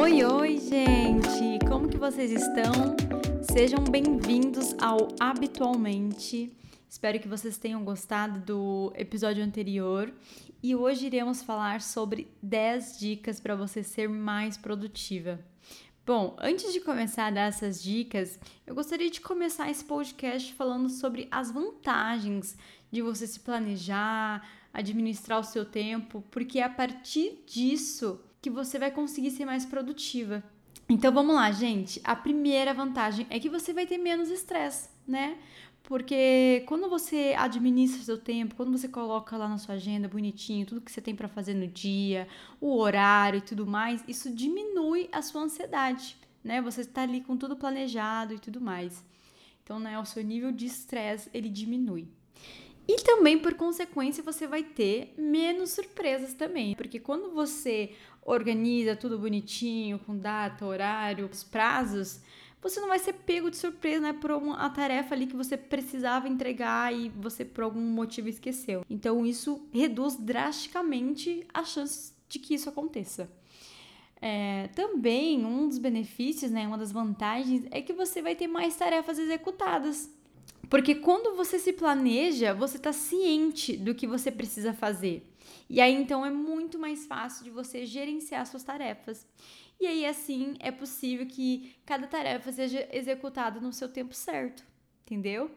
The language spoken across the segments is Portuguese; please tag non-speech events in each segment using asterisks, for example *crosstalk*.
Oi, oi, gente! Como que vocês estão? Sejam bem-vindos ao Habitualmente. Espero que vocês tenham gostado do episódio anterior e hoje iremos falar sobre 10 dicas para você ser mais produtiva. Bom, antes de começar a dar essas dicas, eu gostaria de começar esse podcast falando sobre as vantagens de você se planejar, administrar o seu tempo, porque é a partir disso que você vai conseguir ser mais produtiva. Então vamos lá, gente. A primeira vantagem é que você vai ter menos estresse, né? Porque quando você administra seu tempo, quando você coloca lá na sua agenda bonitinho tudo que você tem para fazer no dia, o horário e tudo mais, isso diminui a sua ansiedade, né? Você está ali com tudo planejado e tudo mais. Então, né, o seu nível de estresse ele diminui. E também, por consequência, você vai ter menos surpresas também. Porque quando você organiza tudo bonitinho, com data, horário, os prazos, você não vai ser pego de surpresa, né, por uma tarefa ali que você precisava entregar e você por algum motivo esqueceu. Então isso reduz drasticamente a chance de que isso aconteça. É, também um dos benefícios, né, uma das vantagens é que você vai ter mais tarefas executadas. Porque quando você se planeja, você está ciente do que você precisa fazer. E aí então é muito mais fácil de você gerenciar suas tarefas. E aí assim é possível que cada tarefa seja executada no seu tempo certo, entendeu?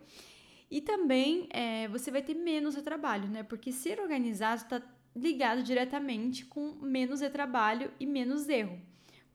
E também é, você vai ter menos retrabalho, né? Porque ser organizado está ligado diretamente com menos retrabalho e menos erro.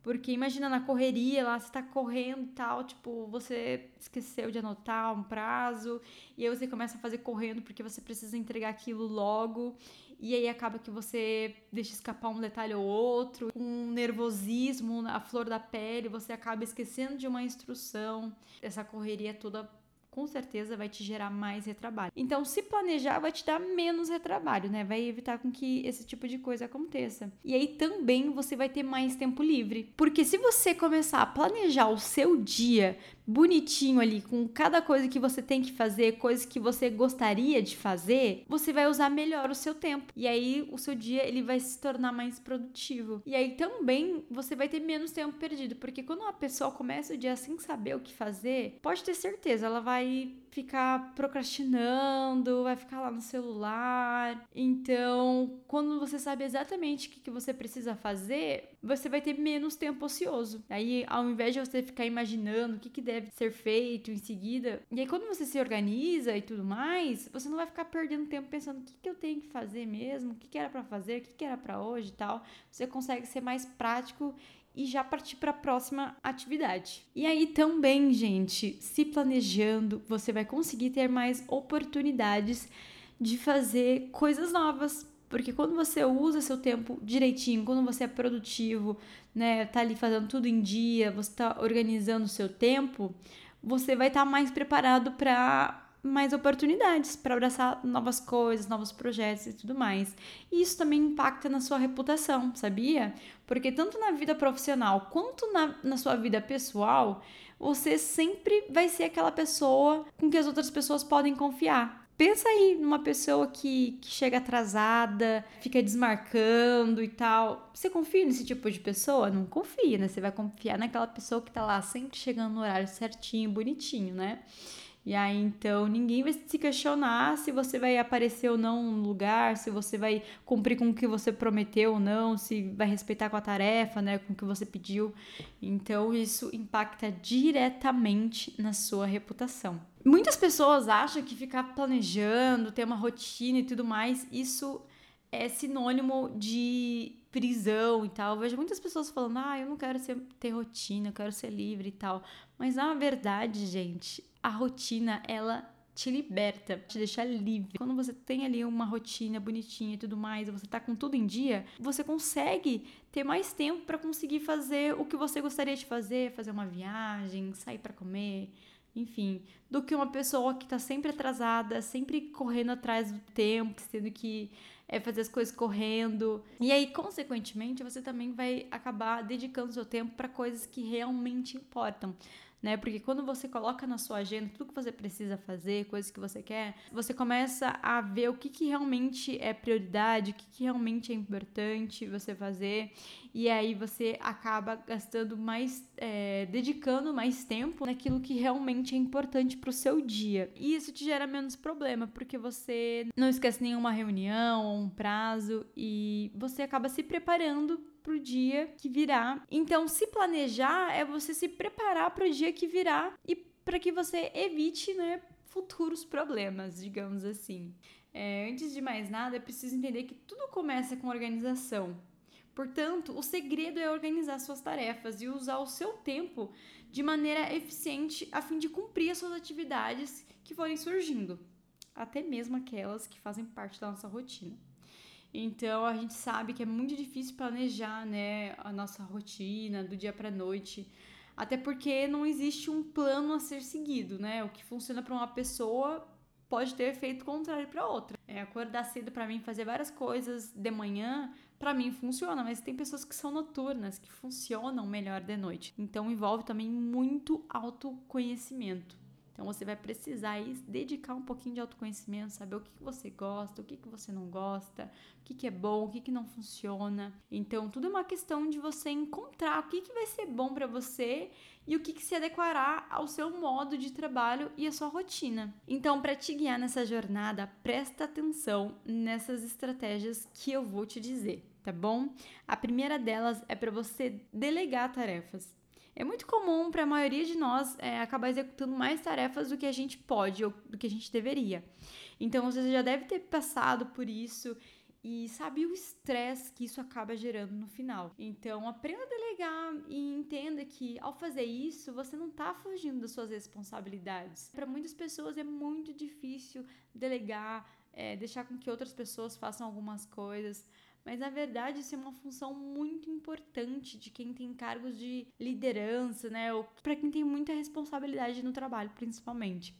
Porque imagina na correria lá, você tá correndo e tal, tipo, você esqueceu de anotar um prazo, e aí você começa a fazer correndo porque você precisa entregar aquilo logo, e aí acaba que você deixa escapar um detalhe ou outro, um nervosismo, a flor da pele, você acaba esquecendo de uma instrução. Essa correria toda com certeza vai te gerar mais retrabalho. Então, se planejar vai te dar menos retrabalho, né? Vai evitar com que esse tipo de coisa aconteça. E aí também você vai ter mais tempo livre. Porque se você começar a planejar o seu dia bonitinho ali, com cada coisa que você tem que fazer, coisas que você gostaria de fazer, você vai usar melhor o seu tempo. E aí o seu dia ele vai se tornar mais produtivo. E aí também você vai ter menos tempo perdido, porque quando uma pessoa começa o dia sem saber o que fazer, pode ter certeza, ela vai ficar procrastinando, vai ficar lá no celular. Então, quando você sabe exatamente o que, você precisa fazer, você vai ter menos tempo ocioso. Aí, ao invés de você ficar imaginando o que, que deve ser feito em seguida, e aí quando você se organiza e tudo mais, você não vai ficar perdendo tempo pensando o que, que eu tenho que fazer mesmo, o que, que era para fazer, o que, que era para hoje e tal. Você consegue ser mais prático e já partir para a próxima atividade. E aí também, gente, se planejando, você vai conseguir ter mais oportunidades de fazer coisas novas. Porque quando você usa seu tempo direitinho, quando você é produtivo, né, tá ali fazendo tudo em dia, você tá organizando o seu tempo, você vai estar tá mais preparado para mais oportunidades para abraçar novas coisas, novos projetos e tudo mais. E isso também impacta na sua reputação, sabia? Porque tanto na vida profissional quanto na, na sua vida pessoal, você sempre vai ser aquela pessoa com que as outras pessoas podem confiar. Pensa aí numa pessoa que, que chega atrasada, fica desmarcando e tal. Você confia nesse tipo de pessoa? Não confia, né? Você vai confiar naquela pessoa que tá lá sempre chegando no horário certinho, bonitinho, né? E aí, então, ninguém vai se questionar se você vai aparecer ou não no lugar, se você vai cumprir com o que você prometeu ou não, se vai respeitar com a tarefa, né, com o que você pediu. Então, isso impacta diretamente na sua reputação. Muitas pessoas acham que ficar planejando, ter uma rotina e tudo mais, isso é sinônimo de prisão e tal. Eu vejo muitas pessoas falando, ah, eu não quero ser, ter rotina, eu quero ser livre e tal. Mas na verdade, gente, a rotina, ela te liberta, te deixa livre. Quando você tem ali uma rotina bonitinha e tudo mais, você tá com tudo em dia, você consegue ter mais tempo para conseguir fazer o que você gostaria de fazer, fazer uma viagem, sair para comer, enfim, do que uma pessoa que tá sempre atrasada, sempre correndo atrás do tempo, sendo que é fazer as coisas correndo. E aí, consequentemente, você também vai acabar dedicando seu tempo para coisas que realmente importam. Né? Porque quando você coloca na sua agenda tudo que você precisa fazer, coisas que você quer, você começa a ver o que, que realmente é prioridade, o que, que realmente é importante você fazer, e aí você acaba gastando mais, é, dedicando mais tempo naquilo que realmente é importante para o seu dia. E isso te gera menos problema, porque você não esquece nenhuma reunião um prazo e você acaba se preparando pro dia que virá. Então, se planejar é você se preparar para o dia que virá e para que você evite, né, futuros problemas, digamos assim. É, antes de mais nada, é preciso entender que tudo começa com organização. Portanto, o segredo é organizar suas tarefas e usar o seu tempo de maneira eficiente a fim de cumprir as suas atividades que forem surgindo, até mesmo aquelas que fazem parte da nossa rotina. Então a gente sabe que é muito difícil planejar, né, a nossa rotina do dia para noite, até porque não existe um plano a ser seguido, né? O que funciona para uma pessoa pode ter efeito contrário para outra. É, acordar cedo para mim fazer várias coisas de manhã, para mim funciona, mas tem pessoas que são noturnas, que funcionam melhor de noite. Então envolve também muito autoconhecimento. Então você vai precisar aí dedicar um pouquinho de autoconhecimento, saber o que, que você gosta, o que, que você não gosta, o que, que é bom, o que, que não funciona. Então tudo é uma questão de você encontrar o que, que vai ser bom para você e o que, que se adequará ao seu modo de trabalho e à sua rotina. Então, para te guiar nessa jornada, presta atenção nessas estratégias que eu vou te dizer, tá bom? A primeira delas é para você delegar tarefas. É muito comum para a maioria de nós é, acabar executando mais tarefas do que a gente pode ou do que a gente deveria. Então você já deve ter passado por isso e sabe o estresse que isso acaba gerando no final. Então, aprenda a delegar e entenda que ao fazer isso, você não está fugindo das suas responsabilidades. Para muitas pessoas é muito difícil delegar, é, deixar com que outras pessoas façam algumas coisas. Mas na verdade isso é uma função muito importante de quem tem cargos de liderança, né? Ou para quem tem muita responsabilidade no trabalho, principalmente.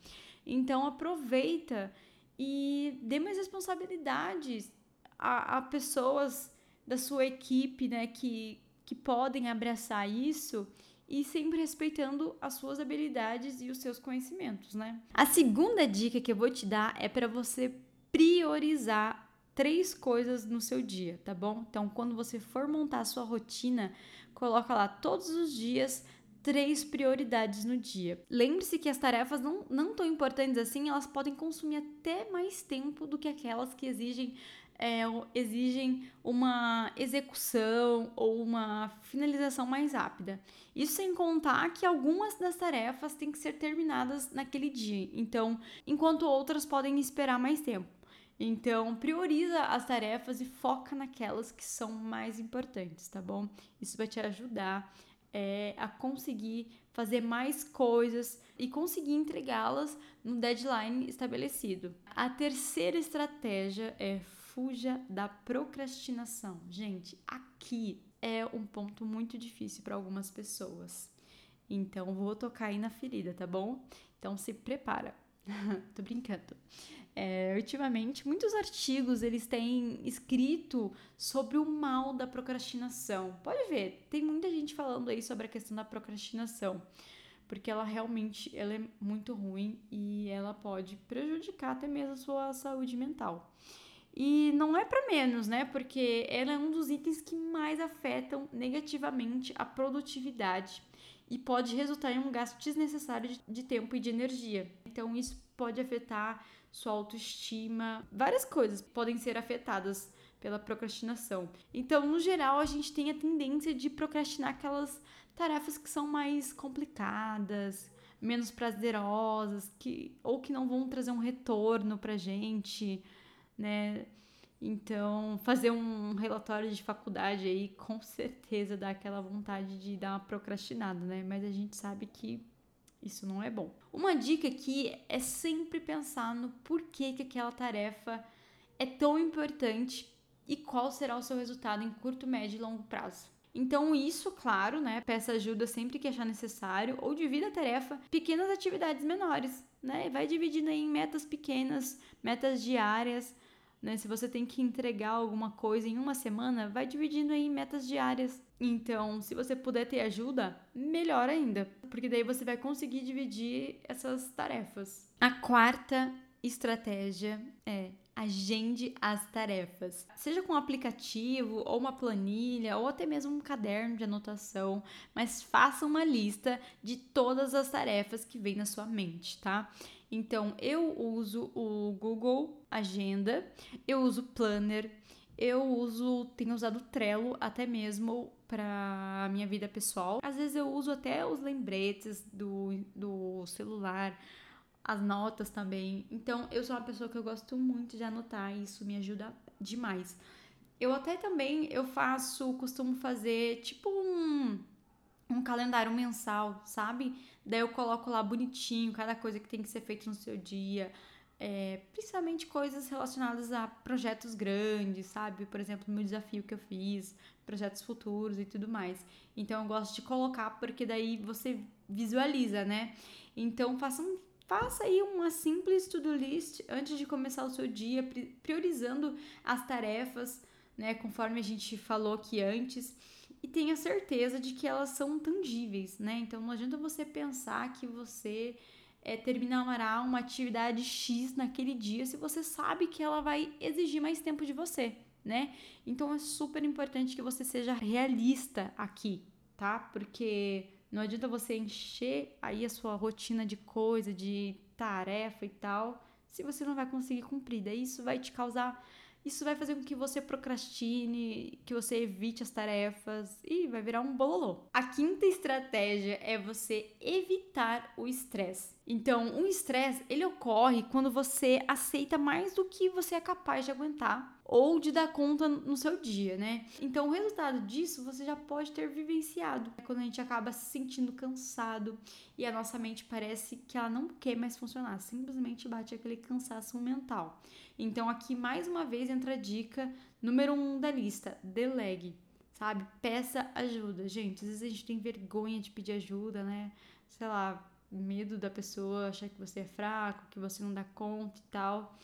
Então aproveita e dê mais responsabilidades a, a pessoas da sua equipe, né? Que, que podem abraçar isso e sempre respeitando as suas habilidades e os seus conhecimentos, né? A segunda dica que eu vou te dar é para você priorizar três coisas no seu dia, tá bom? Então, quando você for montar a sua rotina, coloca lá todos os dias três prioridades no dia. Lembre-se que as tarefas não, não tão importantes assim, elas podem consumir até mais tempo do que aquelas que exigem é, exigem uma execução ou uma finalização mais rápida. Isso sem contar que algumas das tarefas têm que ser terminadas naquele dia, então, enquanto outras podem esperar mais tempo. Então, prioriza as tarefas e foca naquelas que são mais importantes, tá bom? Isso vai te ajudar é, a conseguir fazer mais coisas e conseguir entregá-las no deadline estabelecido. A terceira estratégia é fuja da procrastinação. Gente, aqui é um ponto muito difícil para algumas pessoas. Então, vou tocar aí na ferida, tá bom? Então, se prepara. *laughs* Tô brincando. É, ultimamente, muitos artigos eles têm escrito sobre o mal da procrastinação. Pode ver, tem muita gente falando aí sobre a questão da procrastinação, porque ela realmente ela é muito ruim e ela pode prejudicar até mesmo a sua saúde mental. E não é para menos, né? Porque ela é um dos itens que mais afetam negativamente a produtividade e pode resultar em um gasto desnecessário de, tempo e de energia. Então, isso pode afetar sua autoestima, várias coisas podem ser afetadas pela procrastinação. Então, no geral, a gente tem a tendência de procrastinar aquelas tarefas que são mais complicadas, menos prazerosas, que ou que não vão trazer um retorno pra gente, né? Então, fazer um relatório de faculdade aí com certeza dá aquela vontade de dar uma procrastinada, né? Mas a gente sabe que isso não é bom. Uma dica aqui é sempre pensar no porquê que aquela tarefa é tão importante e qual será o seu resultado em curto, médio e longo prazo. Então, isso, claro, né? Peça ajuda sempre que achar necessário ou divida a tarefa pequenas atividades menores, né? Vai dividindo em metas pequenas, metas diárias, Né? Se você tem que entregar alguma coisa em uma semana, vai dividindo em metas diárias. Então, se você puder ter ajuda, melhor ainda, porque daí você vai conseguir dividir essas tarefas. A quarta estratégia é agende as tarefas. Seja com um aplicativo, ou uma planilha, ou até mesmo um caderno de anotação, mas faça uma lista de todas as tarefas que vem na sua mente, tá? Então, eu uso o Google Agenda, eu uso Planner, eu uso, tenho usado Trello até mesmo para minha vida pessoal. Às vezes eu uso até os lembretes do, do celular, as notas também. Então, eu sou uma pessoa que eu gosto muito de anotar e isso me ajuda demais. Eu até também eu faço, costumo fazer tipo um um calendário mensal, sabe? Daí eu coloco lá bonitinho cada coisa que tem que ser feita no seu dia. É, principalmente coisas relacionadas a projetos grandes, sabe? Por exemplo, meu desafio que eu fiz, projetos futuros e tudo mais. Então eu gosto de colocar porque daí você visualiza, né? Então faça, um, faça aí uma simples to-do list antes de começar o seu dia, priorizando as tarefas, né? Conforme a gente falou aqui antes e tenha certeza de que elas são tangíveis, né? Então não adianta você pensar que você é, terminará uma atividade X naquele dia se você sabe que ela vai exigir mais tempo de você, né? Então é super importante que você seja realista aqui, tá? Porque não adianta você encher aí a sua rotina de coisa, de tarefa e tal, se você não vai conseguir cumprir. Daí isso vai te causar isso vai fazer com que você procrastine, que você evite as tarefas e vai virar um bololô. A quinta estratégia é você evitar o estresse. Então, o estresse, ele ocorre quando você aceita mais do que você é capaz de aguentar ou de dar conta no seu dia, né? Então, o resultado disso você já pode ter vivenciado. É quando a gente acaba se sentindo cansado e a nossa mente parece que ela não quer mais funcionar, simplesmente bate aquele cansaço mental. Então, aqui mais uma vez entra a dica número um da lista: delegue. Sabe? Peça ajuda. Gente, às vezes a gente tem vergonha de pedir ajuda, né? Sei lá, medo da pessoa achar que você é fraco, que você não dá conta e tal.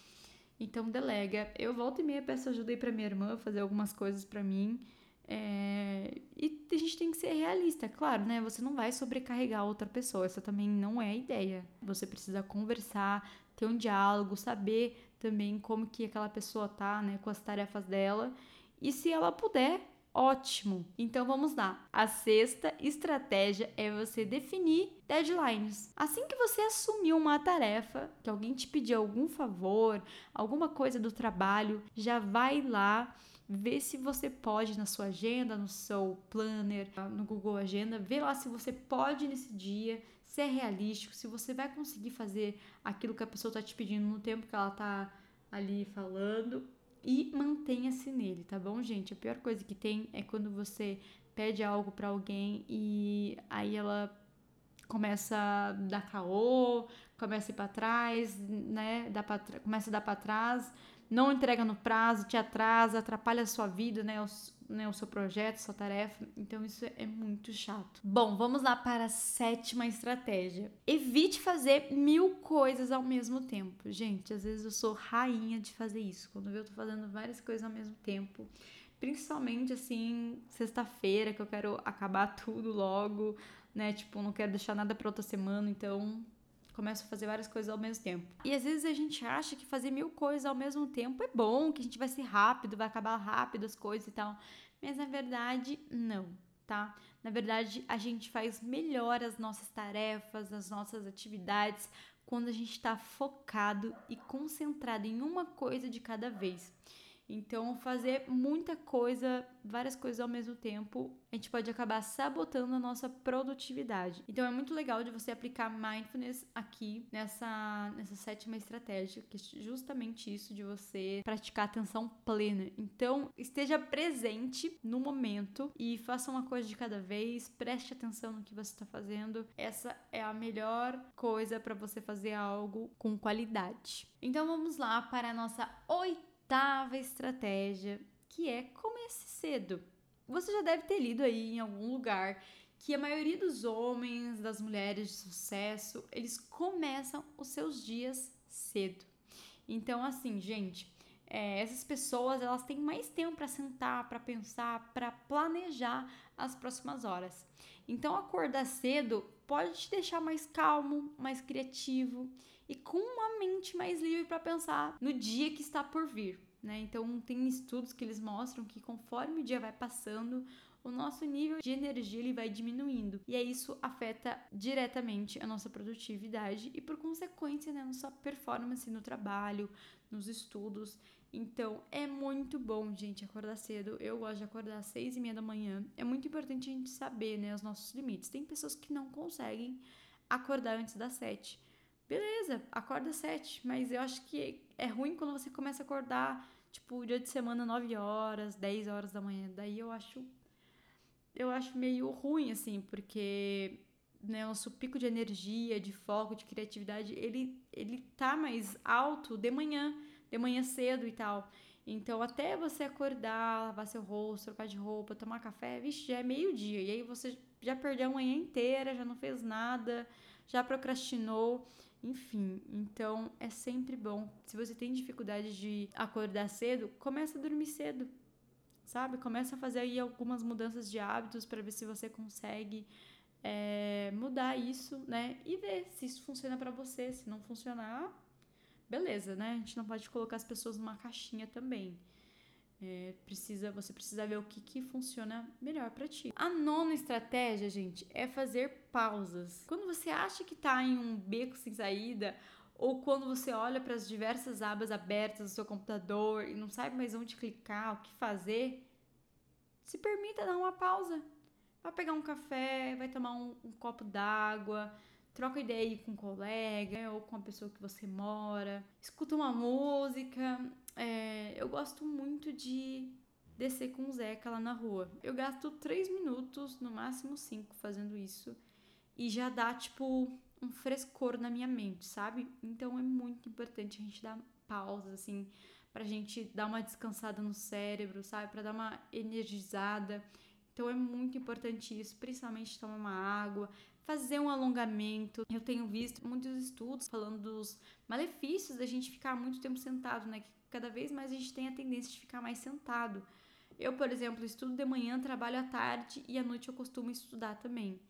Então delega. Eu volto e meia peço ajuda aí pra minha irmã fazer algumas coisas para mim. É... E a gente tem que ser realista, claro, né? Você não vai sobrecarregar outra pessoa, essa também não é a ideia. Você precisa conversar, ter um diálogo, saber também como que aquela pessoa tá, né, com as tarefas dela. E se ela puder, Ótimo! Então vamos lá. A sexta estratégia é você definir deadlines. Assim que você assumiu uma tarefa, que alguém te pediu algum favor, alguma coisa do trabalho, já vai lá ver se você pode na sua agenda, no seu planner, no Google Agenda, ver lá se você pode nesse dia, se é realístico, se você vai conseguir fazer aquilo que a pessoa está te pedindo no tempo que ela está ali falando e mantenha-se nele, tá bom, gente? A pior coisa que tem é quando você pede algo para alguém e aí ela começa a dar caô, começa a ir para trás, né? Dá pra, começa a dar para trás, não entrega no prazo, te atrasa, atrapalha a sua vida, né? Os, né, o seu projeto, sua tarefa. Então isso é muito chato. Bom, vamos lá para a sétima estratégia. Evite fazer mil coisas ao mesmo tempo. Gente, às vezes eu sou rainha de fazer isso. Quando eu tô fazendo várias coisas ao mesmo tempo, principalmente assim, sexta-feira, que eu quero acabar *laughs* tudo logo, né? Tipo, não quero deixar nada para outra semana, então começo a fazer várias coisas ao mesmo tempo. E às vezes a gente acha que fazer mil coisas ao mesmo tempo é bom, que a gente vai ser rápido, vai acabar rápido as coisas e tal. Mas na verdade, não, tá? Na verdade, a gente faz melhor as nossas tarefas, as nossas atividades quando a gente está focado e concentrado em uma coisa de cada vez. Então, fazer muita coisa, várias coisas ao mesmo tempo, a gente pode acabar sabotando a nossa produtividade. Então, é muito legal de você aplicar mindfulness aqui nessa, nessa sétima estratégia, que é justamente isso de você praticar atenção plena. Então, esteja presente no momento e faça uma coisa de cada vez, preste atenção no que você está fazendo. Essa é a melhor coisa para você fazer algo com qualidade. Então, vamos lá para a nossa oitava oitava estratégia, que é comece cedo. Você já deve ter lido aí em algum lugar que a maioria dos homens, das mulheres de sucesso, eles começam os seus dias cedo. Então, assim, gente, é, essas pessoas elas têm mais tempo para sentar, para pensar, para planejar as próximas horas. Então, acordar cedo pode te deixar mais calmo, mais criativo e com uma mente mais livre para pensar no dia que está por vir. Né? Então, tem estudos que eles mostram que conforme o dia vai passando, o nosso nível de energia ele vai diminuindo. E aí isso afeta diretamente a nossa produtividade e, por consequência, né, a nossa performance no trabalho, nos estudos. Então, é muito bom, gente, acordar cedo. Eu gosto de acordar às seis e meia da manhã. É muito importante a gente saber, né, os nossos limites. Tem pessoas que não conseguem acordar antes das sete. Beleza, acorda às sete, mas eu acho que é ruim quando você começa a acordar, tipo, dia de semana, 9 horas, 10 horas da manhã. Daí eu acho eu acho meio ruim, assim, porque né, nosso pico de energia, de foco, de criatividade, ele, ele tá mais alto de manhã, de manhã cedo e tal. Então, até você acordar, lavar seu rosto, trocar de roupa, tomar café, vixe, já é meio-dia. E aí você já perdeu a manhã inteira, já não fez nada, já procrastinou, enfim. Então, é sempre bom. Se você tem dificuldade de acordar cedo, começa a dormir cedo sabe? Começa a fazer aí algumas mudanças de hábitos para ver se você consegue é, mudar isso, né? E ver se isso funciona para você. Se não funcionar, beleza, né? A gente não pode colocar as pessoas numa caixinha também. É, precisa, você precisa ver o que, que funciona melhor para ti. A nona estratégia, gente, é fazer pausas. Quando você acha que tá em um beco sem saída ou quando você olha para as diversas abas abertas do seu computador e não sabe mais onde clicar, o que fazer, se permita dar uma pausa. Vai pegar um café, vai tomar um, um copo d'água, troca ideia com um colega né, ou com a pessoa que você mora, escuta uma música. É, eu gosto muito de descer com o Zeca lá na rua. Eu gasto três minutos, no máximo cinco, fazendo isso. E já dá, tipo, um frescor na minha mente, sabe? Então é muito importante a gente dar pausas, assim, pra gente dar uma descansada no cérebro, sabe? Pra dar uma energizada. Então é muito importante isso, principalmente tomar uma água, fazer um alongamento. Eu tenho visto muitos estudos falando dos malefícios da gente ficar muito tempo sentado, né? Que cada vez mais a gente tem a tendência de ficar mais sentado. Eu, por exemplo, estudo de manhã, trabalho à tarde e à noite eu costumo estudar também.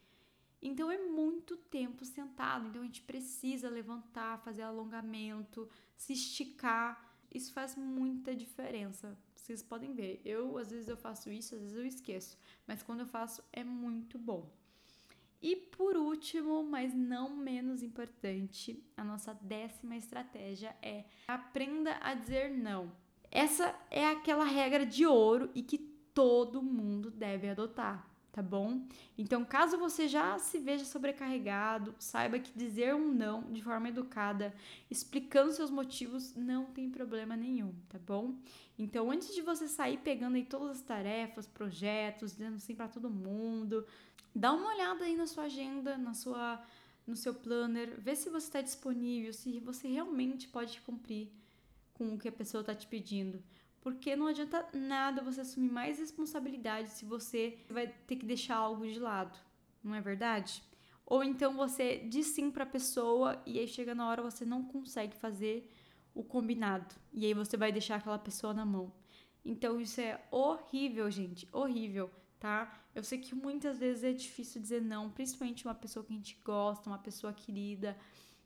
Então é muito tempo sentado, então a gente precisa levantar, fazer alongamento, se esticar. Isso faz muita diferença. Vocês podem ver, eu às vezes eu faço isso, às vezes eu esqueço, mas quando eu faço é muito bom. E por último, mas não menos importante, a nossa décima estratégia é aprenda a dizer não. Essa é aquela regra de ouro e que todo mundo deve adotar tá bom? Então, caso você já se veja sobrecarregado, saiba que dizer um não de forma educada, explicando seus motivos, não tem problema nenhum, tá bom? Então, antes de você sair pegando aí todas as tarefas, projetos, dizendo sim para todo mundo, dá uma olhada aí na sua agenda, na sua no seu planner, vê se você está disponível, se você realmente pode cumprir com o que a pessoa está te pedindo. Porque não adianta nada você assumir mais responsabilidade se você vai ter que deixar algo de lado, não é verdade? Ou então você diz sim para a pessoa e aí chega na hora você não consegue fazer o combinado e aí você vai deixar aquela pessoa na mão. Então isso é horrível, gente, horrível, tá? Eu sei que muitas vezes é difícil dizer não, principalmente uma pessoa que a gente gosta, uma pessoa querida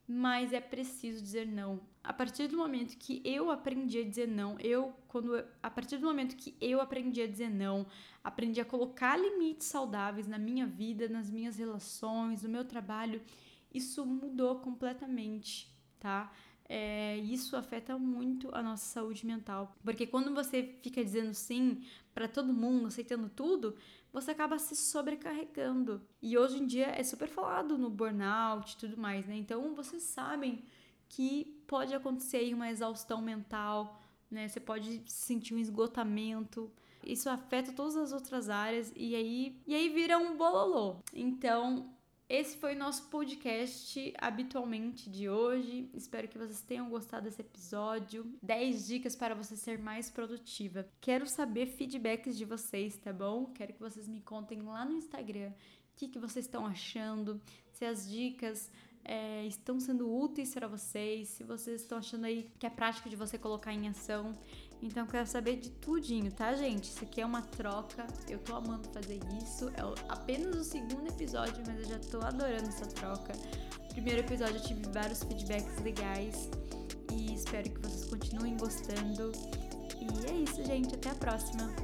mas é preciso dizer não. A partir do momento que eu aprendi a dizer não, eu quando a partir do momento que eu aprendi a dizer não, aprendi a colocar limites saudáveis na minha vida, nas minhas relações, no meu trabalho, isso mudou completamente, tá? é, isso afeta muito a nossa saúde mental. Porque quando você fica dizendo sim para todo mundo, aceitando tudo, você acaba se sobrecarregando. E hoje em dia é super falado no burnout e tudo mais, né? Então vocês sabem que pode acontecer aí uma exaustão mental, né? Você pode sentir um esgotamento. Isso afeta todas as outras áreas e aí, e aí vira um bololô. Então, esse foi o nosso podcast habitualmente de hoje. Espero que vocês tenham gostado desse episódio. 10 dicas para você ser mais produtiva. Quero saber feedbacks de vocês, tá bom? Quero que vocês me contem lá no Instagram o que, que vocês estão achando, se as dicas é, estão sendo úteis para vocês, se vocês estão achando aí que é prático de você colocar em ação. Então quero saber de tudinho, tá, gente? Isso aqui é uma troca. Eu tô amando fazer isso. É apenas o segundo episódio, mas eu já tô adorando essa troca. Primeiro episódio eu tive vários feedbacks legais e espero que vocês continuem gostando. E é isso, gente. Até a próxima.